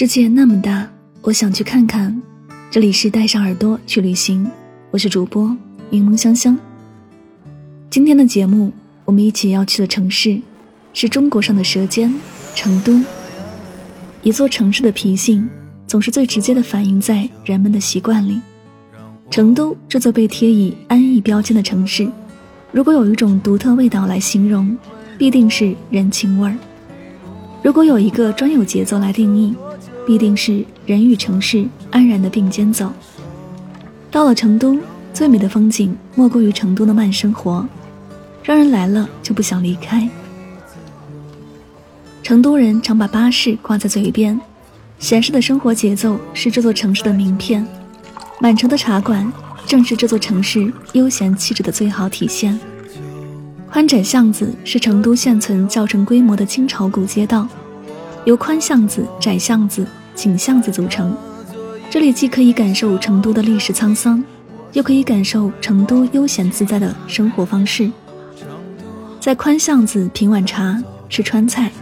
世界那么大，我想去看看。这里是带上耳朵去旅行，我是主播柠檬香香。今天的节目，我们一起要去的城市，是中国上的舌尖——成都。一座城市的脾性，总是最直接的反映在人们的习惯里。成都这座被贴以安逸标签的城市，如果有一种独特味道来形容，必定是人情味儿。如果有一个专有节奏来定义，必定是人与城市安然的并肩走。到了成都，最美的风景莫过于成都的慢生活，让人来了就不想离开。成都人常把巴士挂在嘴边，闲适的生活节奏是这座城市的名片。满城的茶馆正是这座城市悠闲气质的最好体现。宽窄巷子是成都现存较成规模的清朝古街道，由宽巷子、窄巷子。井巷子组成，这里既可以感受成都的历史沧桑，又可以感受成都悠闲自在的生活方式。在宽巷子品碗茶、吃川菜，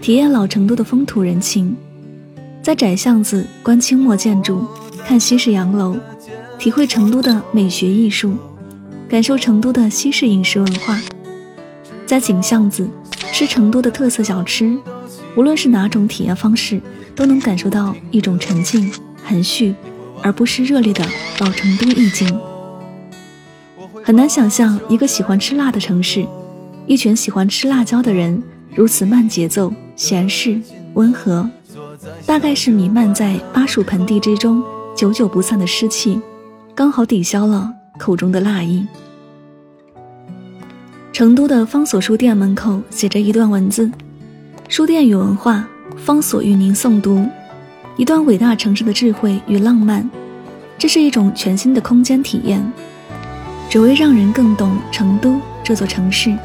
体验老成都的风土人情；在窄巷子观清末建筑、看西式洋楼，体会成都的美学艺术，感受成都的西式饮食文化；在井巷子吃成都的特色小吃。无论是哪种体验方式。都能感受到一种沉静、含蓄，而不失热烈的老成都意境。很难想象一个喜欢吃辣的城市，一群喜欢吃辣椒的人如此慢节奏、闲适、温和，大概是弥漫在巴蜀盆地之中久久不散的湿气，刚好抵消了口中的辣意。成都的方所书店门口写着一段文字：“书店与文化。”方所与您诵读一段伟大城市的智慧与浪漫，这是一种全新的空间体验，只为让人更懂成都这座城市。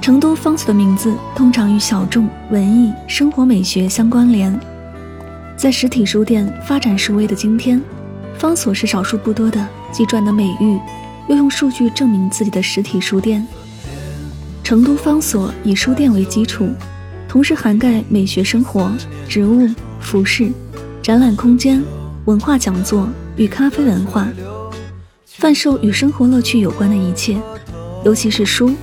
成都方所的名字通常与小众文艺生活美学相关联，在实体书店发展数位的今天，方所是少数不多的既赚得美誉，又用数据证明自己的实体书店。成都方所以书店为基础。同时涵盖美学生活、植物、服饰、展览空间、文化讲座与咖啡文化，贩售与生活乐趣有关的一切，尤其是书，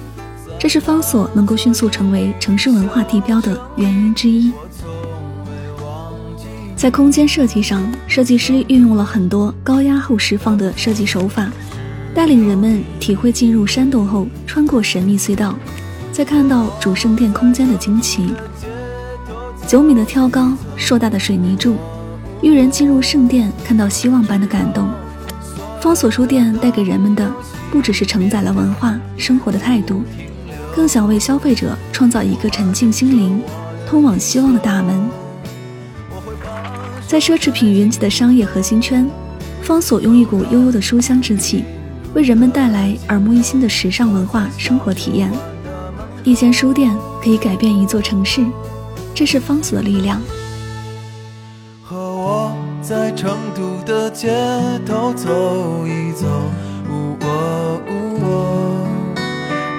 这是方所能够迅速成为城市文化地标的原因之一。在空间设计上，设计师运用了很多高压后释放的设计手法，带领人们体会进入山洞后穿过神秘隧道。再看到主圣殿空间的惊奇，九米的挑高，硕大的水泥柱，遇人进入圣殿看到希望般的感动。方所书店带给人们的，不只是承载了文化生活的态度，更想为消费者创造一个沉浸心灵、通往希望的大门。在奢侈品云集的商业核心圈，方所用一股悠悠的书香之气，为人们带来耳目一新的时尚文化生活体验。一间书店可以改变一座城市，这是方所的力量。和我在成都的街头走一走。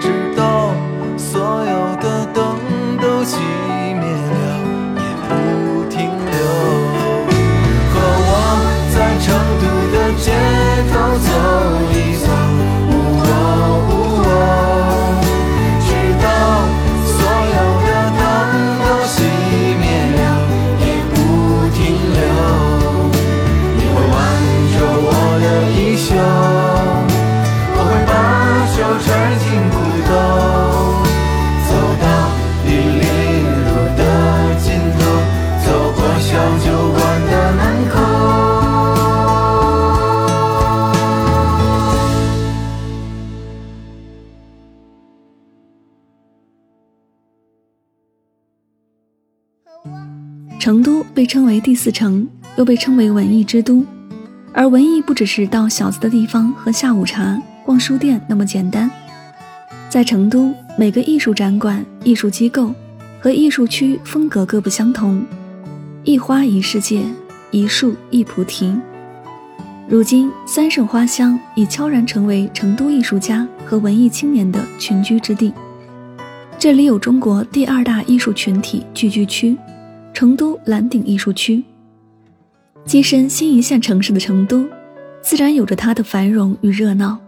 直到所有的灯都熄灭了也不停留。和我在成都的街被称为第四城，又被称为文艺之都。而文艺不只是到小资的地方喝下午茶、逛书店那么简单。在成都，每个艺术展馆、艺术机构和艺术区风格各不相同，一花一世界，一树一菩提。如今，三圣花乡已悄然成为成都艺术家和文艺青年的群居之地。这里有中国第二大艺术群体聚居区。成都蓝顶艺术区，跻身新一线城市的成都，自然有着它的繁荣与热闹。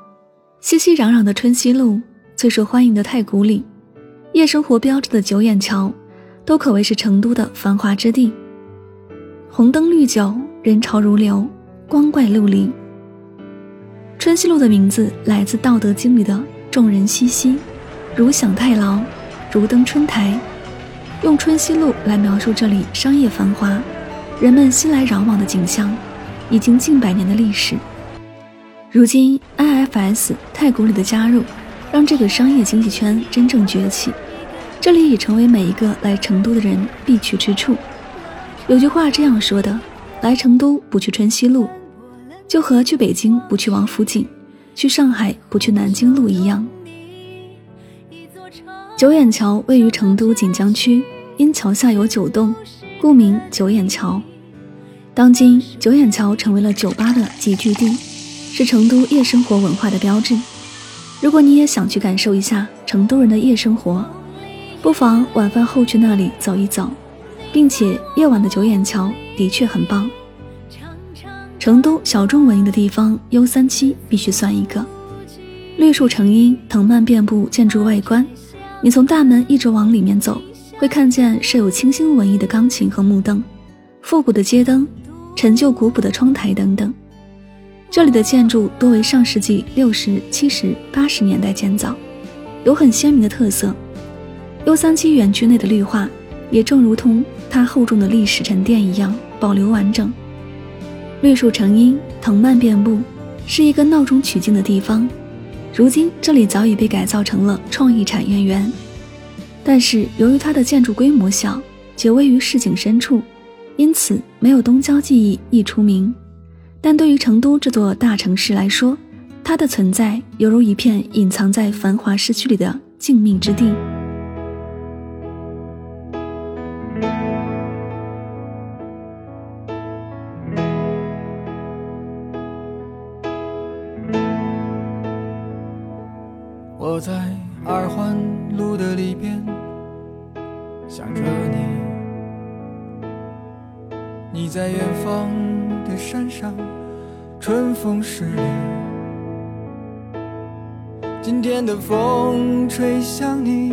熙熙攘攘的春熙路，最受欢迎的太古里，夜生活标志的九眼桥，都可谓是成都的繁华之地。红灯绿酒，人潮如流，光怪陆离。春熙路的名字来自《道德经》里的“众人熙熙，如享太牢，如登春台”。用春熙路来描述这里商业繁华、人们熙来攘往的景象，已经近百年的历史。如今，IFS 太古里的加入，让这个商业经济圈真正崛起。这里已成为每一个来成都的人必去之处。有句话这样说的：来成都不去春熙路，就和去北京不去王府井，去上海不去南京路一样。九眼桥位于成都锦江区。因桥下有九洞，故名九眼桥。当今九眼桥成为了酒吧的集聚地，是成都夜生活文化的标志。如果你也想去感受一下成都人的夜生活，不妨晚饭后去那里走一走，并且夜晚的九眼桥的确很棒。成都小众文艺的地方，U 三七必须算一个。绿树成荫，藤蔓遍布，建筑外观，你从大门一直往里面走。会看见设有清新文艺的钢琴和木凳，复古的街灯，陈旧古朴的窗台等等。这里的建筑多为上世纪六十七十八十年代建造，有很鲜明的特色。U 三七园区内的绿化也正如同它厚重的历史沉淀一样保留完整。绿树成荫，藤蔓遍布，是一个闹中取静的地方。如今这里早已被改造成了创意产业园。但是由于它的建筑规模小，且位于市井深处，因此没有东郊记忆易出名。但对于成都这座大城市来说，它的存在犹如一片隐藏在繁华市区里的静谧之地。今天的风吹向你，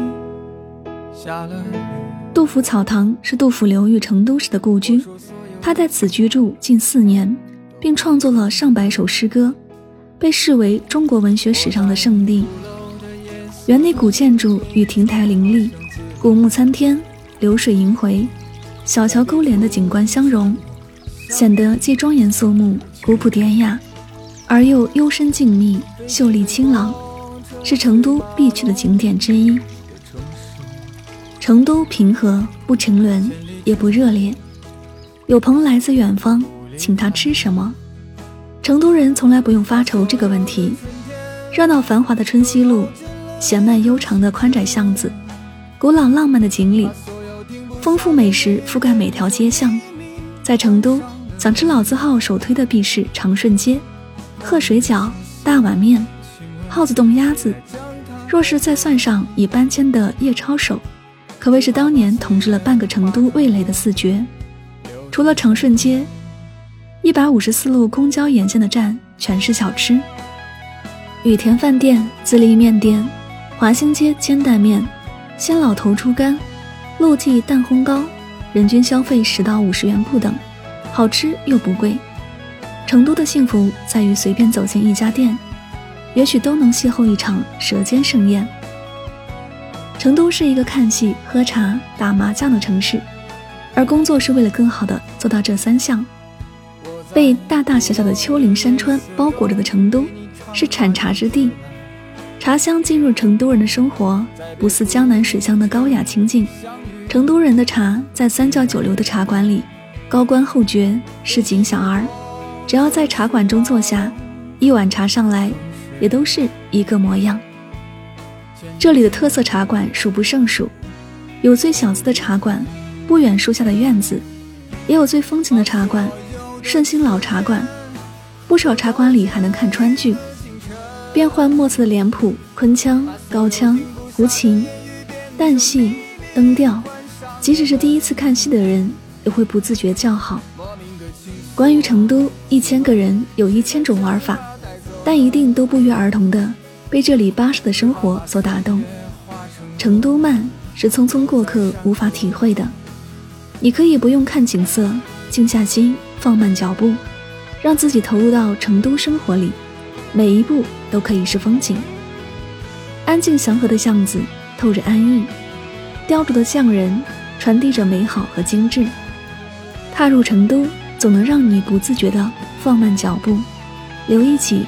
下了。杜甫草堂是杜甫流寓成都时的故居，他在此居住近四年，并创作了上百首诗歌，被视为中国文学史上的圣地。园内古建筑与亭台林立，古木参天。流水萦回，小桥勾连的景观相融，显得既庄严肃穆、古朴典雅，而又幽深静谧、秀丽清朗，是成都必去的景点之一。成都平和，不沉沦，也不热烈。有朋来自远方，请他吃什么？成都人从来不用发愁这个问题。热闹繁华的春熙路，闲漫悠长的宽窄巷子，古老浪漫的锦里，丰富美食覆盖每条街巷。在成都，想吃老字号首推的必是长顺街，鹤水饺、大碗面、耗子洞鸭子。若是再算上已搬迁的叶抄手，可谓是当年统治了半个成都味蕾的四绝。除了长顺街，一百五十四路公交沿线的站全是小吃：雨田饭店、自立面店、华兴街煎蛋面、鲜老头猪肝、陆记蛋烘糕，人均消费十到五十元不等，好吃又不贵。成都的幸福在于随便走进一家店，也许都能邂逅一场舌尖盛宴。成都是一个看戏、喝茶、打麻将的城市，而工作是为了更好的做到这三项。被大大小小的丘陵山川包裹着的成都，是产茶之地，茶香进入成都人的生活，不似江南水乡的高雅清静。成都人的茶在三教九流的茶馆里，高官厚爵、市井小儿，只要在茶馆中坐下，一碗茶上来，也都是一个模样。这里的特色茶馆数不胜数，有最小资的茶馆，不远树下的院子，也有最风情的茶馆，顺兴老茶馆。不少茶馆里还能看川剧，变幻莫测的脸谱、昆腔、高腔、胡琴、旦戏、灯调，即使是第一次看戏的人，也会不自觉叫好。关于成都，一千个人有一千种玩法，但一定都不约而同的。被这里巴适的生活所打动，成都慢是匆匆过客无法体会的。你可以不用看景色，静下心，放慢脚步，让自己投入到成都生活里，每一步都可以是风景。安静祥和的巷子透着安逸，雕琢的匠人传递着美好和精致。踏入成都，总能让你不自觉地放慢脚步，留意起